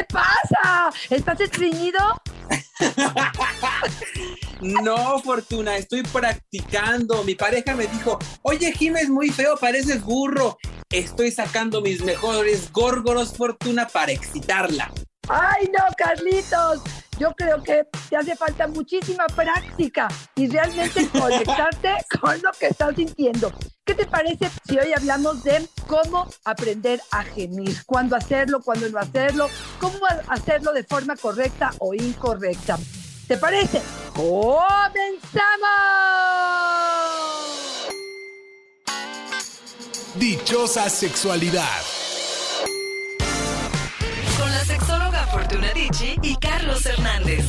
te pasa? ¿Estás estreñido? no, Fortuna, estoy practicando. Mi pareja me dijo, oye, Jim es muy feo, pareces burro. Estoy sacando mis mejores górgoros, Fortuna, para excitarla. Ay, no, Carlitos. Yo creo que te hace falta muchísima práctica y realmente conectarte con lo que estás sintiendo. ¿Qué te parece si hoy hablamos de cómo aprender a gemir? ¿Cuándo hacerlo? ¿Cuándo no hacerlo? ¿Cómo hacerlo de forma correcta o incorrecta? ¿Te parece? ¡Comenzamos! Dichosa sexualidad. Con la sexóloga Fortuna Dicci y Carlos Hernández.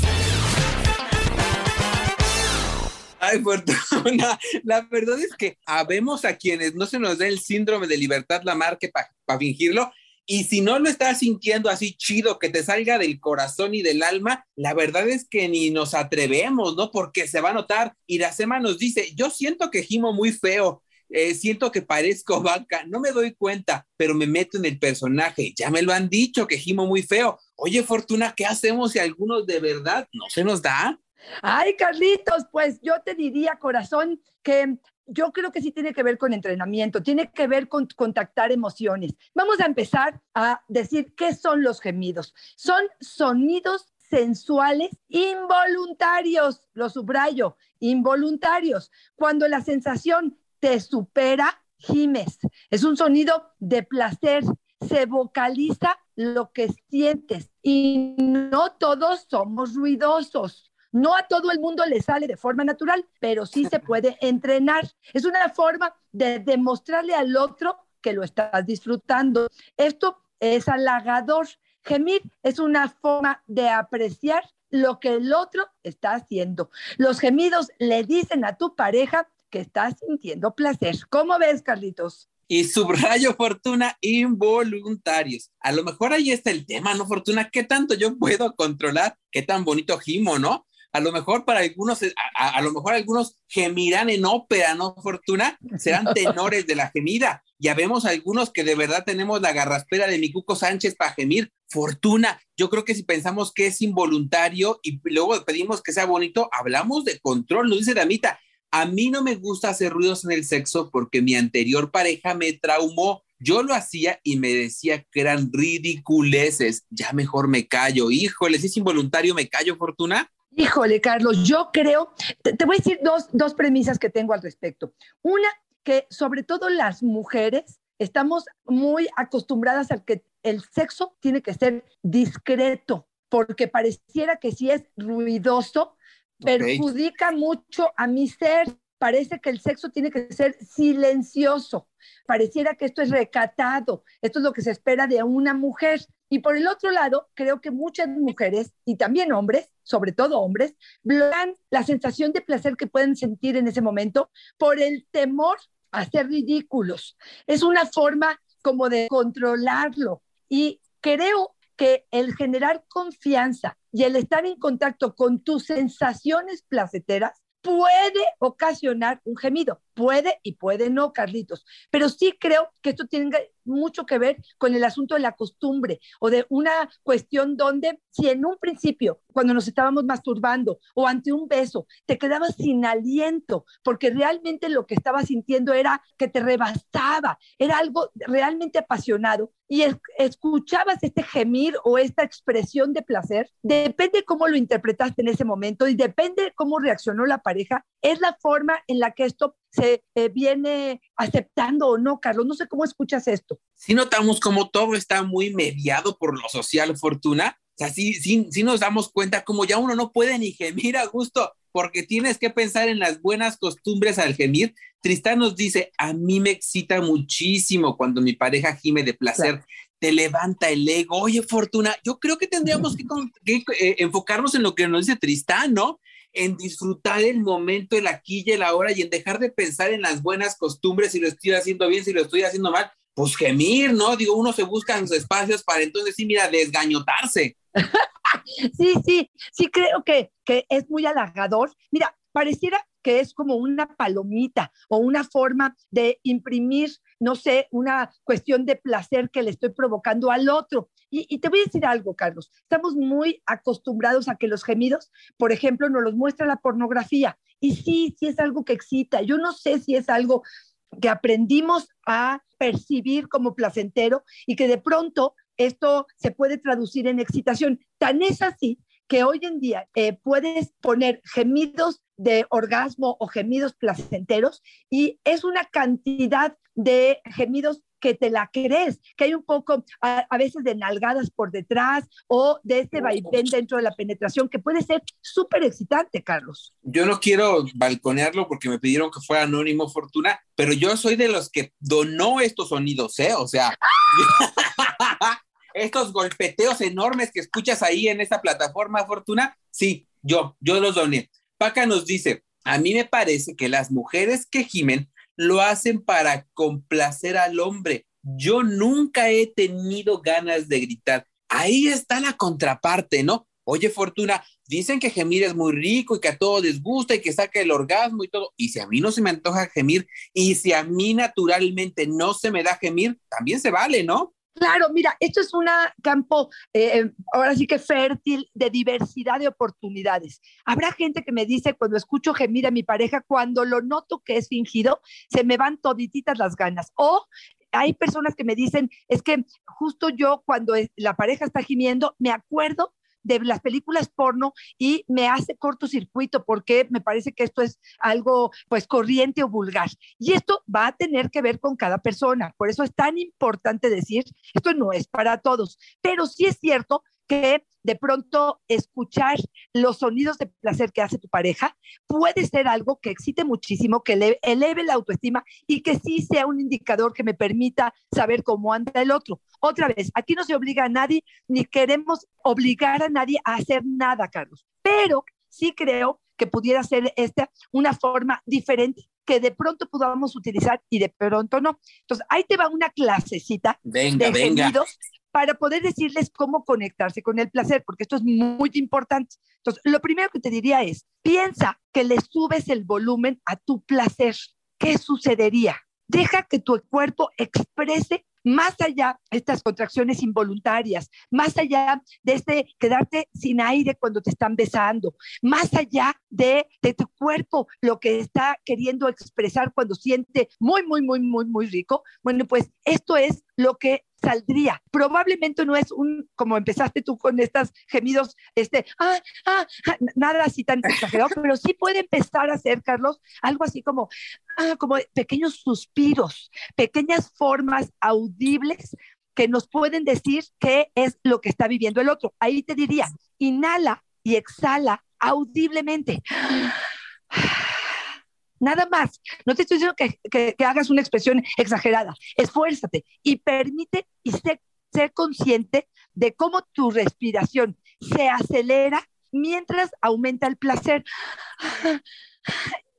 Ay, Fortuna, la verdad es que habemos a quienes no se nos da el síndrome de libertad la marca para fingirlo. Y si no lo estás sintiendo así chido, que te salga del corazón y del alma, la verdad es que ni nos atrevemos, ¿no? Porque se va a notar. Iracema nos dice, yo siento que gimo muy feo, eh, siento que parezco vaca, no me doy cuenta, pero me meto en el personaje. Ya me lo han dicho que gimo muy feo. Oye, Fortuna, ¿qué hacemos si algunos de verdad no se nos da? Ay, Carlitos, pues yo te diría, corazón, que yo creo que sí tiene que ver con entrenamiento, tiene que ver con contactar emociones. Vamos a empezar a decir qué son los gemidos. Son sonidos sensuales involuntarios, lo subrayo, involuntarios. Cuando la sensación te supera, gimes. Es un sonido de placer, se vocaliza lo que sientes y no todos somos ruidosos. No a todo el mundo le sale de forma natural, pero sí se puede entrenar. Es una forma de demostrarle al otro que lo estás disfrutando. Esto es halagador. Gemir es una forma de apreciar lo que el otro está haciendo. Los gemidos le dicen a tu pareja que estás sintiendo placer. ¿Cómo ves, Carlitos? y subrayo fortuna involuntarios. A lo mejor ahí está el tema, ¿no, Fortuna? ¿Qué tanto yo puedo controlar? ¿Qué tan bonito gimo, no? A lo mejor para algunos, eh, a, lo mejor algunos gemirán en ópera, ¿no? Fortuna, serán tenores de la gemida. Ya vemos algunos que de verdad tenemos la garraspera de mi Cuco Sánchez para gemir. Fortuna, yo creo que si pensamos que es involuntario y luego pedimos que sea bonito, hablamos de control, nos dice Damita. A mí no me gusta hacer ruidos en el sexo porque mi anterior pareja me traumó. Yo lo hacía y me decía que eran ridiculeces. Ya mejor me callo. Híjole, si es involuntario, me callo, Fortuna. Híjole, Carlos, yo creo, te, voy a decir dos, dos premisas que tengo al respecto. Una, que sobre todo las mujeres estamos muy acostumbradas a que el sexo tiene que ser discreto, porque pareciera que si es ruidoso, perjudica mucho a mi ser. Parece que el sexo tiene que ser silencioso. Pareciera que esto es recatado. Esto es lo que se espera de una mujer. Y por el otro lado, creo que muchas mujeres y también hombres, sobre todo hombres, bloquean la sensación de placer que pueden sentir en ese momento por el temor a ser ridículos. Es una forma como de controlarlo. Y creo que el generar confianza y el estar en contacto con tus sensaciones placeteras puede ocasionar un gemido. Puede y puede no, Carlitos. Pero sí creo que esto tiene mucho que ver con el asunto de la costumbre o de una cuestión donde si en un principio, cuando nos estábamos masturbando o ante un beso, te quedabas sin aliento porque realmente lo que estabas sintiendo era que te rebasaba, era algo realmente apasionado y escuchabas este gemir o esta expresión de placer, depende cómo lo interpretaste en ese momento y depende cómo reaccionó la pareja, es la forma en la que esto se eh, viene aceptando o no, Carlos. No sé cómo escuchas esto. Sí notamos como todo está muy mediado por lo social, Fortuna. O sea, sí, sí, sí nos damos cuenta como ya uno no puede ni gemir a gusto porque tienes que pensar en las buenas costumbres al gemir. Tristán nos dice, a mí me excita muchísimo cuando mi pareja gime de placer. Te levanta el ego. Oye, Fortuna, yo creo que tendríamos que, eh, enfocarnos en lo que nos dice Tristán, ¿no? En disfrutar el momento, el aquí y el ahora y en dejar de pensar en las buenas costumbres, si lo estoy haciendo bien, si lo estoy haciendo mal, pues gemir, ¿no? Digo, uno se busca en sus espacios para entonces sí, mira, desgañotarse. sí, sí, sí creo que, que es muy halagador. Mira, pareciera que es como una palomita o una forma de imprimir, no sé, una cuestión de placer que le estoy provocando al otro. Y, te voy a decir algo, Carlos. Estamos muy acostumbrados a que los gemidos, por ejemplo, nos los muestra la pornografía. Y sí, sí es algo que excita. Yo no sé si es algo que aprendimos a percibir como placentero y que de pronto esto se puede traducir en excitación. Tan es así que hoy en día eh, puedes poner gemidos de orgasmo o gemidos placenteros y es una cantidad de gemidos que te la crees, que hay un poco a, veces de nalgadas por detrás o de este vaivén dentro de la penetración que puede ser súper excitante, Carlos. Yo no quiero balconearlo porque me pidieron que fuera anónimo Fortuna, pero yo soy de los que donó estos sonidos, ¿eh? O sea, estos golpeteos enormes que escuchas ahí en esta plataforma Fortuna, sí, yo, yo los doné. Paca nos dice, a mí me parece que las mujeres que gimen lo hacen para complacer al hombre. Yo nunca he tenido ganas de gritar. Ahí está la contraparte, ¿no? Oye, Fortuna, dicen que gemir es muy rico y que a todos les gusta y que saca el orgasmo y todo. Y si a mí no se me antoja gemir y si a mí naturalmente no se me da gemir, también se vale, ¿no? Claro, mira, esto es un campo eh, ahora sí que fértil de diversidad de oportunidades. Habrá gente que me dice cuando escucho gemir a mi pareja, cuando lo noto que es fingido, se me van todititas las ganas. O hay personas que me dicen, es que justo yo cuando la pareja está gimiendo, me acuerdo de las películas porno y me hace cortocircuito porque me parece que esto es algo pues corriente o vulgar. Y esto va a tener que ver con cada persona. Por eso es tan importante decir, esto no es para todos, pero sí es cierto que de pronto escuchar los sonidos de placer que hace tu pareja puede ser algo que excite muchísimo, que eleve la autoestima y que sí sea un indicador que me permita saber cómo anda el otro. Otra vez, aquí no se obliga a nadie, ni queremos obligar a nadie a hacer nada, Carlos, pero sí creo que pudiera ser esta una forma diferente que de pronto podamos utilizar y de pronto no. Entonces, ahí te va una clasecita venga, de venga para poder decirles cómo conectarse con el placer, porque esto es muy importante. Entonces, lo primero que te diría es, piensa que le subes el volumen a tu placer. ¿Qué sucedería? Deja que tu cuerpo exprese más allá de estas contracciones involuntarias, más allá de este quedarte sin aire cuando te están besando, más allá de, de, tu cuerpo, lo que está queriendo expresar cuando siente muy, muy, muy, muy, muy rico, bueno, pues esto es lo que saldría. Probablemente no es un, como empezaste tú con estos gemidos, este, ah, ah, ah nada así tan exagerado, pero sí puede empezar a ser, Carlos, algo así como, ah, como pequeños suspiros, pequeñas formas audibles que nos pueden decir qué es lo que está viviendo el otro. Ahí te diría, inhala y exhala audiblemente. Nada más. No te estoy diciendo que, hagas una expresión exagerada. Esfuérzate y permite y sé, ser consciente de cómo tu respiración se acelera mientras aumenta el placer.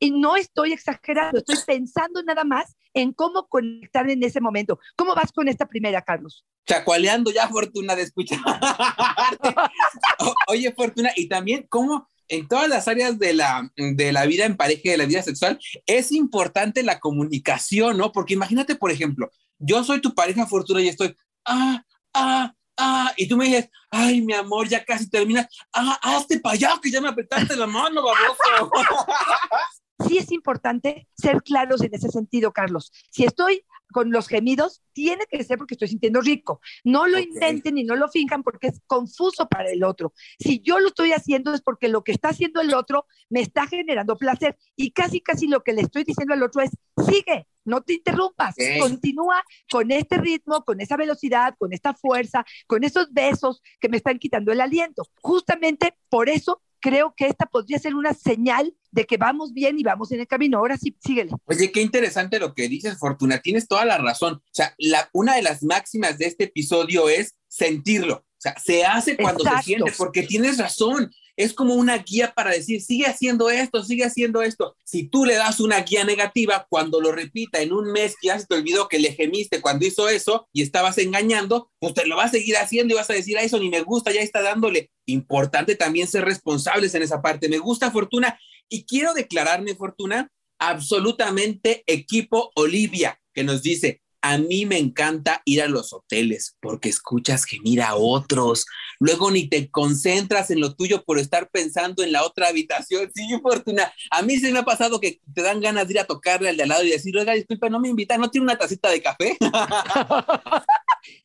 Y no estoy exagerando, estoy pensando nada más en cómo conectar en ese momento. ¿Cómo vas con esta primera, Carlos? Chacualeando ya, Fortuna, de escuchar. Oye, Fortuna, y también cómo en todas las áreas de la, de la vida en pareja, de la vida sexual, es importante la comunicación, ¿no? Porque imagínate, por ejemplo, yo soy tu pareja Fortuna y estoy, ah, ah, ah, y tú me dices, ay, mi amor, ya casi termina, ah, hazte para allá, que ya me apretaste la mano, baboso. Sí es importante ser claros en ese sentido, Carlos. Si estoy con los gemidos, tiene que ser porque estoy sintiendo rico. No lo intenten y no lo finjan porque es confuso para el otro. Si yo lo estoy haciendo es porque lo que está haciendo el otro me está generando placer y casi, casi lo que le estoy diciendo al otro es, sigue, no te interrumpas, continúa con este ritmo, con esa velocidad, con esta fuerza, con esos besos que me están quitando el aliento. Justamente por eso creo que esta podría ser una señal de que vamos bien y vamos en el camino. Ahora sí, síguele. Oye, qué interesante lo que dices, Fortuna. Tienes toda la razón. O sea, la, una de las máximas de este episodio es sentirlo. O sea, se hace cuando se siente, porque tienes razón es como una guía para decir, sigue haciendo esto, sigue haciendo esto. Si tú le das una guía negativa, cuando lo repita en un mes ya se te olvidó que le gemiste cuando hizo eso y estabas engañando, pues te lo va a seguir haciendo y vas a decir, a eso ni me gusta, ya está dándole. Importante también ser responsables en esa parte. Me gusta Fortuna y quiero declararme Fortuna absolutamente equipo Olivia, que nos dice, A mí me encanta ir a los hoteles porque escuchas gemir a otros. Luego ni te concentras en lo tuyo por estar pensando en la otra habitación. Sí, Fortuna. A mí se me ha pasado que te dan ganas de ir a tocarle al de al lado y decir, oiga, disculpa, no me invitan, ¿no tiene una tacita de café?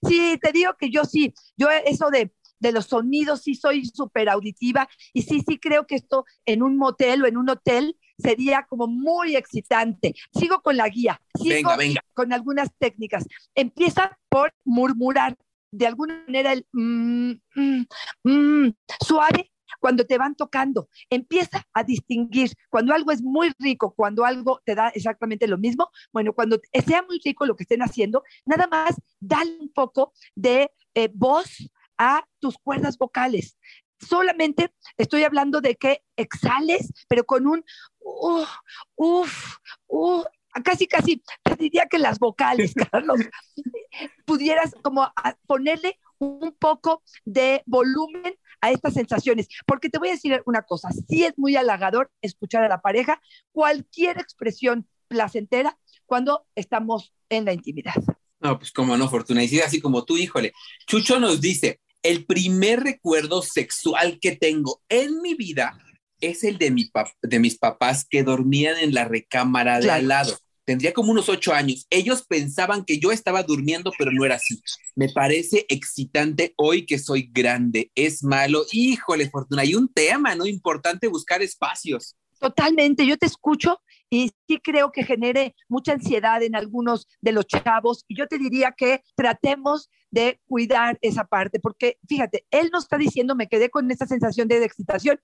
sí, te digo que yo sí, yo eso de de los sonidos, sí soy súper auditiva y sí, sí creo que esto en un motel o en un hotel sería como muy excitante. Sigo con la guía, sigo con algunas técnicas. Empieza por murmurar de alguna manera el mm, mm, mm, suave cuando te van tocando. Empieza a distinguir cuando algo es muy rico, cuando algo te da exactamente lo mismo. Bueno, cuando sea muy rico lo que estén haciendo, nada más dale un poco de eh, voz a tus cuerdas vocales solamente estoy hablando de que exhales, pero con un uff, uff, uff, casi, casi, te diría que las vocales, Carlos, pudieras como ponerle un poco de volumen a estas sensaciones, porque te voy a decir una cosa, sí es muy halagador escuchar a la pareja cualquier expresión placentera cuando estamos en la intimidad. No, pues como no, Fortuna, y así como tú, híjole. Chucho nos dice, el primer recuerdo sexual que tengo en mi vida es el de, mi de mis papás que dormían en la recámara de al lado. Tendría como unos ocho años. Ellos pensaban que yo estaba durmiendo, pero no era así. Me parece excitante hoy que soy grande. Es malo. Híjole, Fortuna, hay un tema, ¿no? Importante buscar espacios. Totalmente, yo te escucho y sí creo que genere mucha ansiedad en algunos de los chavos y yo te diría que tratemos de cuidar esa parte, porque fíjate, él nos está diciendo, me quedé con esa sensación de excitación,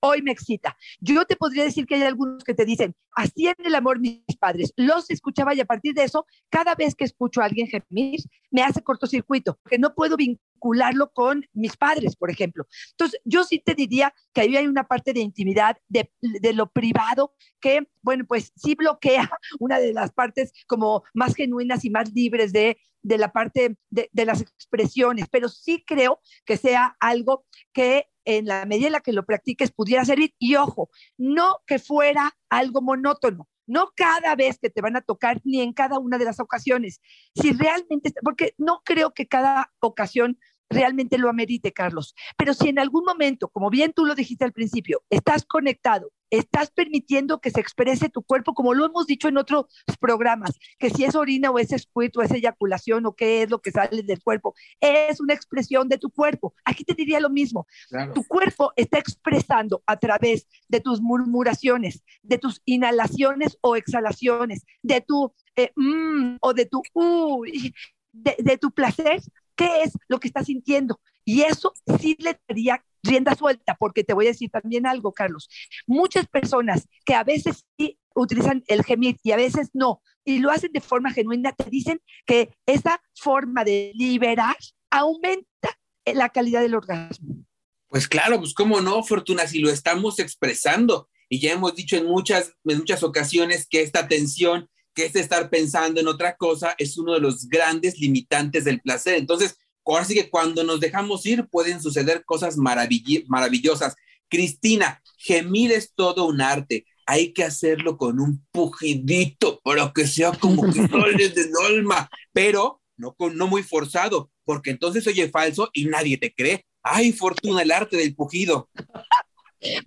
hoy me excita. Yo te podría decir que hay algunos que te dicen, así en el amor mis padres, los escuchaba y a partir de eso, cada vez que escucho a alguien gemir, me hace cortocircuito, porque no puedo vincularlo con mis padres, por ejemplo. Entonces, yo sí te diría que ahí hay una parte de intimidad, de, de lo privado, que, bueno, pues sí bloquea una de las partes como más genuinas y más libres de de la parte de, las expresiones, pero sí creo que sea algo que en la medida en la que lo practiques pudiera servir. Y ojo, no que fuera algo monótono, no cada vez que te van a tocar ni en cada una de las ocasiones. Si realmente, porque no creo que cada ocasión realmente lo amerite, Carlos, pero si en algún momento, como bien tú lo dijiste al principio, estás conectado estás permitiendo que se exprese tu cuerpo, como lo hemos dicho en otros programas, que si es orina o es squirt o es eyaculación o qué es lo que sale del cuerpo, es una expresión de tu cuerpo. Aquí te diría lo mismo. Tu cuerpo está expresando a través de tus murmuraciones, de tus inhalaciones o exhalaciones, de tu eh, mm, o de tu uy, de, de tu placer, qué es lo que estás sintiendo. Y eso sí le daría rienda suelta, porque te voy a decir también algo, Carlos. Muchas personas que a veces sí utilizan el gemir y a veces no, y lo hacen de forma genuina, te dicen que esa forma de liberar aumenta la calidad del orgasmo. Pues claro, pues cómo no, Fortuna, si lo estamos expresando. Y ya hemos dicho en muchas, en muchas ocasiones que esta tensión, que es estar pensando en otra cosa, es uno de los grandes limitantes del placer. Entonces, ahora sí que cuando nos dejamos ir pueden suceder cosas maravillosas. Cristina, gemir es todo un arte. Hay que hacerlo con un pujidito para que sea como que de dolma, pero no, con, no muy forzado, porque entonces oye falso y nadie te cree. Ay, fortuna, el arte del pujido.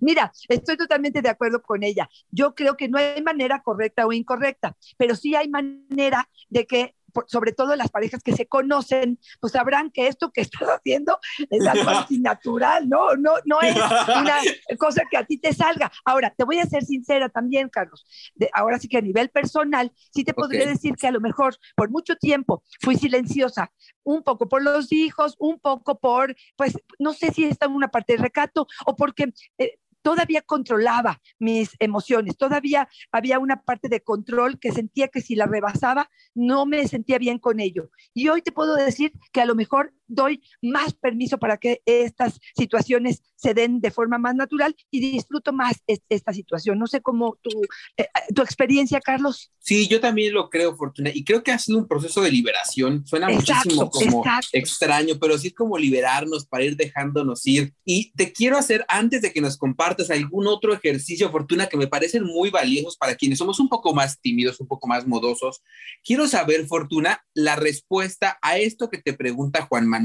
Mira, estoy totalmente de acuerdo con ella. Yo creo que no hay manera correcta o incorrecta, pero sí hay manera de que sobre todo las parejas que se conocen, pues sabrán que esto que estás haciendo es algo antinatural, ¿no? No, no es una cosa que a ti te salga. Ahora, te voy a ser sincera también, Carlos. ahora sí que a nivel personal, sí te podría decir que a lo mejor por mucho tiempo fui silenciosa, un poco por los hijos, un poco por, pues, no sé si está en una parte de recato o porque eh, todavía controlaba mis emociones, todavía había una parte de control que sentía que si la rebasaba no me sentía bien con ello. Y hoy te puedo decir que a lo mejor doy más permiso para que estas situaciones se den de forma más natural y disfruto más esta situación. No sé cómo tu, eh, tu experiencia, Carlos. Sí, yo también lo creo, Fortuna, y creo que ha sido un proceso de liberación. Suena muchísimo como extraño, pero sí es como liberarnos para ir dejándonos ir. Y te quiero hacer, antes de que nos compartas algún otro ejercicio, Fortuna, que me parecen muy valiosos para quienes somos un poco más tímidos, un poco más modosos, quiero saber, Fortuna, la respuesta a esto que te pregunta Juan Manuel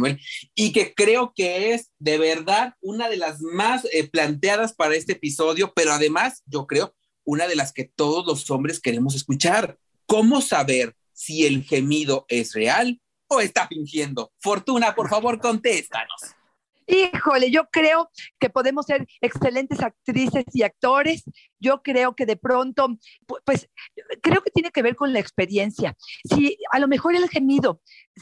y que creo que es de verdad una de las más eh, planteadas para este episodio, pero además, yo creo, una de las que todos los hombres queremos escuchar. ¿Cómo saber si el gemido es real o está fingiendo? Fortuna, por favor, contéstanos. Híjole, yo creo que podemos ser excelentes actrices y actores. Yo creo que de pronto, pues, creo que tiene que ver con la experiencia. Si a lo mejor el gemido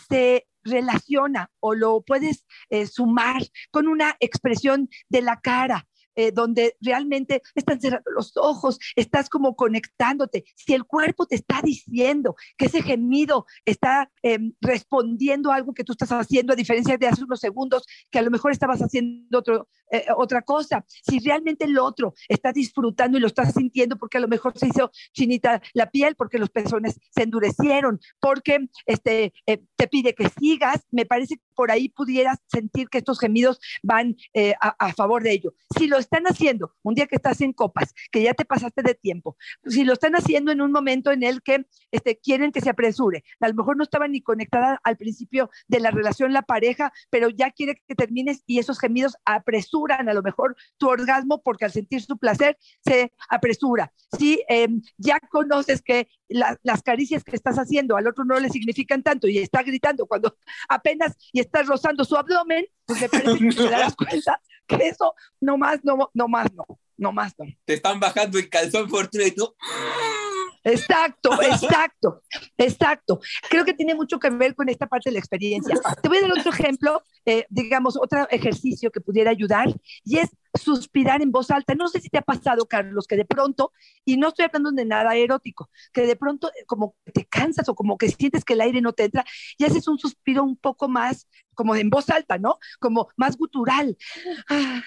se relaciona o lo puedes eh, sumar con una expresión de la cara, eh, donde realmente están cerrando los ojos, estás como conectándote. Si el cuerpo te está diciendo que ese gemido está em, respondiendo a algo que tú estás haciendo, a diferencia de hace unos segundos, que a lo mejor estabas haciendo otro, eh, otra cosa, si realmente el otro está disfrutando y lo está sintiendo porque a lo mejor se hizo chinita la piel, porque los pezones se endurecieron, porque este, eh, te pide que sigas, me parece que por ahí pudieras sentir que estos gemidos van a, a favor de ello. Si lo están haciendo un día que estás en copas, que ya te pasaste de tiempo, si lo están haciendo en un momento en el que este, quieren que se apresure, a lo mejor no estaba ni conectada al principio de la relación la pareja, pero ya quiere que termines y esos gemidos apresuran a lo mejor tu orgasmo porque al sentir su placer se apresura. Si em, ya conoces que las caricias que estás haciendo al otro no le significan tanto y está gritando cuando apenas y estás rozando su abdomen, pues me parece que te darás cuenta que eso no más, no, no más, no, no más, no. Te están bajando el calzón fortuna y tú... Exacto, exacto, exacto. Creo que tiene mucho que ver con esta parte de la experiencia. Te voy a dar otro ejemplo, eh, digamos, otro ejercicio que pudiera ayudar, y es suspirar en voz alta. No sé si te ha pasado, Carlos, que de pronto, y no estoy hablando de nada erótico, que de pronto eh, como te cansas o como que sientes que el aire no te entra y haces un suspiro un poco más, como en voz alta, ¿no? Como más gutural. Ah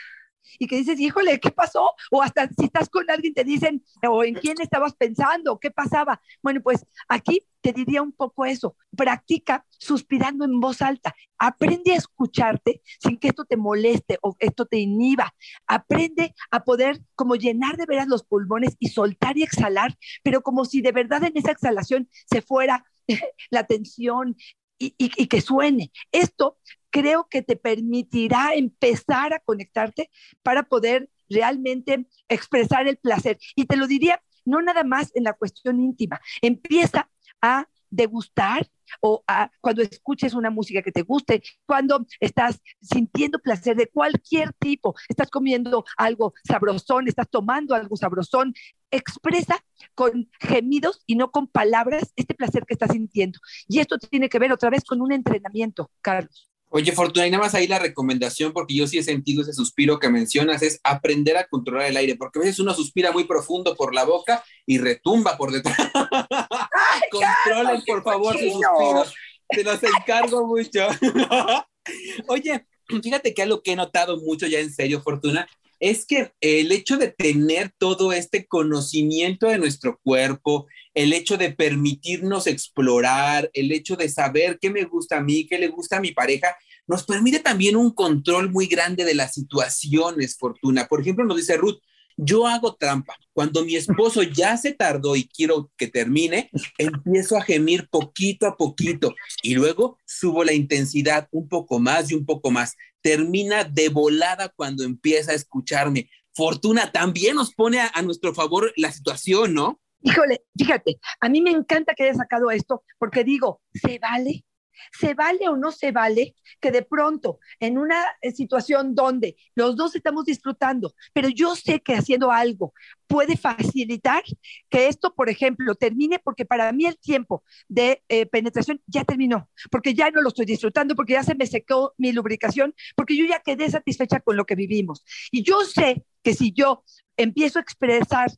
y que dices, híjole, ¿qué pasó? O hasta si estás con alguien te dicen, o en quién estabas pensando, ¿qué pasaba? Bueno, pues aquí te diría un poco eso, practica suspirando en voz alta, aprende a escucharte sin que esto te moleste o esto te inhiba, aprende a poder como llenar de veras los pulmones y soltar y exhalar, pero como si de verdad en esa exhalación se fuera la tensión, y, que suene. Esto creo que te permitirá empezar a conectarte para poder realmente expresar el placer. Y te lo diría, no nada más en la cuestión íntima, empieza a degustar o a, cuando escuches una música que te guste, cuando estás sintiendo placer de cualquier tipo, estás comiendo algo sabrosón, estás tomando algo sabrosón, expresa con gemidos y no con palabras este placer que estás sintiendo. Y esto tiene que ver otra vez con un entrenamiento, Carlos. Oye, Fortuna, y nada más ahí la recomendación, porque yo sí he sentido ese suspiro que mencionas, es aprender a controlar el aire, porque a veces uno suspira muy profundo por la boca y retumba por detrás. Controlen, por favor, sus suspiros. Te los encargo mucho. Oye, fíjate que algo que he notado mucho ya en serio, Fortuna, es que el hecho de tener todo este conocimiento de nuestro cuerpo, el hecho de permitirnos explorar, el hecho de saber qué me gusta a mí, qué le gusta a mi pareja, nos permite también un control muy grande de las situaciones, Fortuna. Por ejemplo, nos dice Ruth, yo hago trampa. Cuando mi esposo ya se tardó y quiero que termine, empiezo a gemir poquito a poquito y luego subo la intensidad un poco más y un poco más. Termina de volada cuando empieza a escucharme. Fortuna también nos pone a, nuestro favor la situación, ¿no? Híjole, fíjate, a mí me encanta que haya sacado esto porque digo, ¿se vale? ¿Se vale o no se vale que de pronto en una eh, situación donde los dos estamos disfrutando, pero yo sé que haciendo algo puede facilitar que esto, por ejemplo, termine porque para mí el tiempo de eh, penetración ya terminó, porque ya no lo estoy disfrutando, porque ya se me secó mi lubricación, porque yo ya quedé satisfecha con lo que vivimos. Y yo sé que si yo empiezo a expresar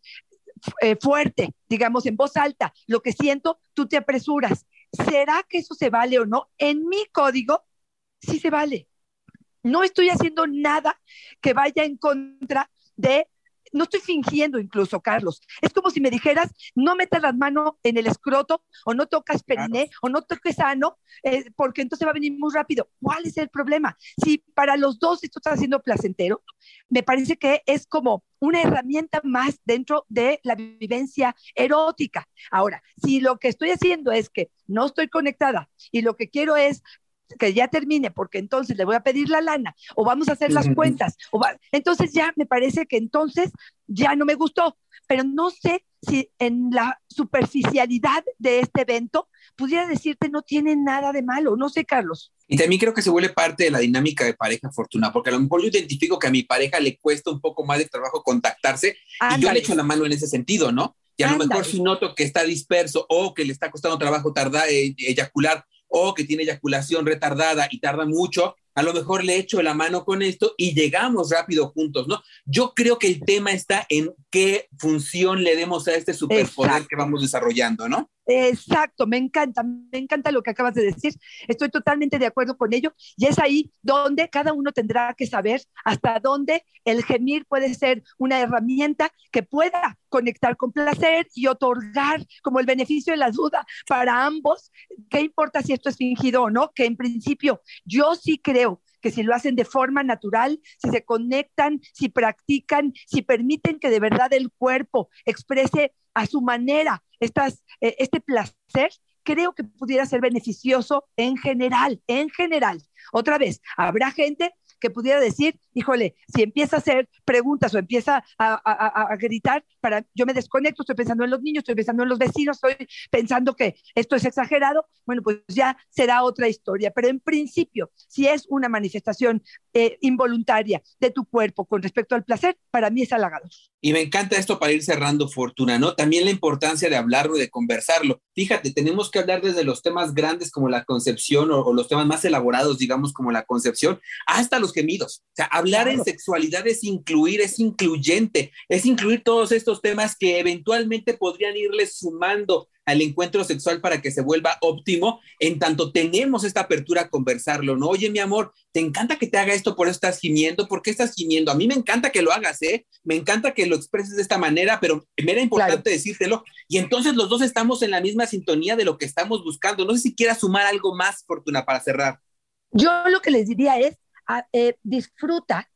eh, fuerte, digamos en voz alta, lo que siento, tú te apresuras ¿será que eso se vale o no? En mi código, sí se vale. no estoy haciendo nada que vaya en contra de no estoy fingiendo incluso, Carlos. Es como si me dijeras, no metas las manos en el escroto o no tocas periné o no toques sano, eh, porque entonces va a venir muy rápido. ¿Cuál es el problema? Si para los dos esto está siendo placentero, me parece que es como una herramienta más dentro de la vivencia erótica. Ahora, si lo que estoy haciendo es que no estoy conectada y lo que quiero es que ya termine, porque entonces le voy a pedir la lana, o vamos a hacer las cuentas, o entonces ya me parece que entonces ya no me gustó, pero no sé si en la superficialidad de este evento pudiera decirte no tiene nada de malo, no sé, Carlos. Y también creo que se vuelve parte de la dinámica de pareja Fortuna, porque a lo mejor yo identifico que a mi pareja le cuesta un poco más de trabajo contactarse y yo le echo la mano en ese sentido, ¿no? Y a lo mejor si noto que está disperso o que le está costando trabajo tardar, eh, eyacular o que tiene eyaculación retardada y tarda mucho, a lo mejor le echo la mano con esto y llegamos rápido juntos, ¿no? Yo creo que el tema está en qué función le demos a este superpoder que vamos desarrollando, ¿no? Exacto, me encanta, me encanta lo que acabas de decir. Estoy totalmente de acuerdo con ello y es ahí donde cada uno tendrá que saber hasta dónde el gemir puede ser una herramienta que pueda conectar con placer y otorgar como el beneficio de la duda para ambos. ¿Qué importa si esto es fingido o no? Que en principio yo sí creo que si lo hacen de forma natural, si se conectan, si practican, si permiten que de verdad el cuerpo exprese a su manera estas, eh, este placer, creo que pudiera ser beneficioso en general, en general. Otra vez, habrá gente que pudiera decir, híjole, si empieza a hacer preguntas o empieza a, gritar, para, yo me desconecto, estoy pensando en los niños, estoy pensando en los vecinos, estoy pensando que esto es exagerado, bueno, pues ya será otra historia. Pero en principio, si es una manifestación eh, involuntaria de tu cuerpo con respecto al placer, para mí es halagador. Y me encanta esto para ir cerrando, Fortuna, ¿no? También la importancia de hablarlo y de conversarlo. Fíjate, tenemos que hablar desde los temas grandes como la concepción o, o los temas más elaborados, digamos, como la concepción, hasta los gemidos. O sea, hablar en sexualidad es incluir, es incluyente, es incluir todos estos temas que eventualmente podrían irle sumando al encuentro sexual para que se vuelva óptimo, en tanto tenemos esta apertura a conversarlo, ¿no? Oye, mi amor, te encanta que te haga esto, por eso estás gimiendo, ¿por qué estás gimiendo? A mí me encanta que lo hagas, ¿eh? Me encanta que lo expreses de esta manera, pero me era importante decírtelo. Y entonces los dos estamos en la misma sintonía de lo que estamos buscando. No sé si quieras sumar algo más, Fortuna, para cerrar. Yo lo que les diría es, eh, disfruta,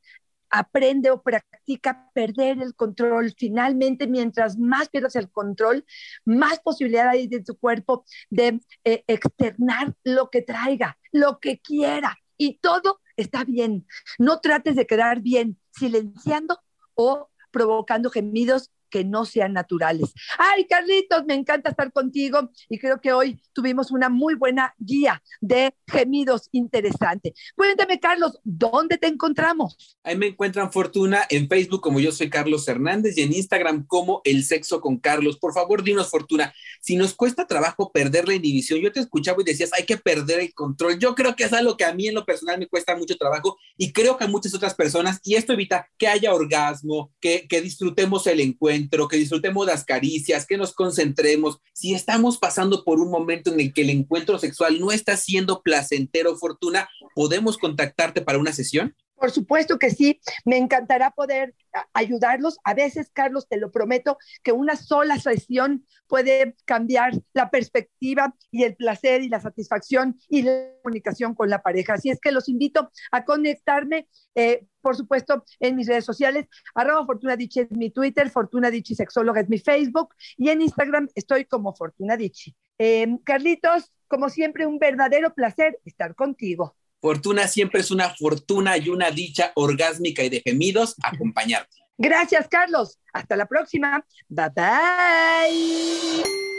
aprende o practica perder el control. Finalmente, mientras más pierdas el control, más posibilidad hay de tu cuerpo de eh, externar lo que traiga, lo que quiera. Y todo está bien. No trates de quedar bien silenciando o provocando gemidos que no sean naturales. Ay, Carlitos, me encanta estar contigo y creo que hoy tuvimos una muy buena guía de gemidos interesante. Cuéntame, Carlos, ¿dónde te encontramos? Ahí me encuentran Fortuna en Facebook como yo soy Carlos Hernández y en Instagram como El Sexo con Carlos. Por favor, dinos, Fortuna, si nos cuesta trabajo perder la inhibición, yo te escuchaba y decías, hay que perder el control. Yo creo que es algo que a mí en lo personal me cuesta mucho trabajo y creo que a muchas otras personas, y esto evita que haya orgasmo, que, que disfrutemos el encuentro pero que disfrutemos las caricias, que nos concentremos. Si estamos pasando por un momento en el que el encuentro sexual no está siendo placentero, Fortuna, ¿podemos contactarte para una sesión? Por supuesto que sí, me encantará poder ayudarlos. A veces, Carlos, te lo prometo, que una sola sesión puede cambiar la perspectiva y el placer y la satisfacción y la comunicación con la pareja. Así es que los invito a conectarme, eh, por supuesto, en mis redes sociales. Arroba Fortuna Dichi es mi Twitter, Fortuna Dichi Sexóloga es mi Facebook y en Instagram estoy como Fortuna Dichi. Em, Carlitos, como siempre, un verdadero placer estar contigo. Fortuna siempre es una fortuna y una dicha orgásmica y de gemidos acompañarte. Gracias, Carlos. Hasta la próxima. Bye bye.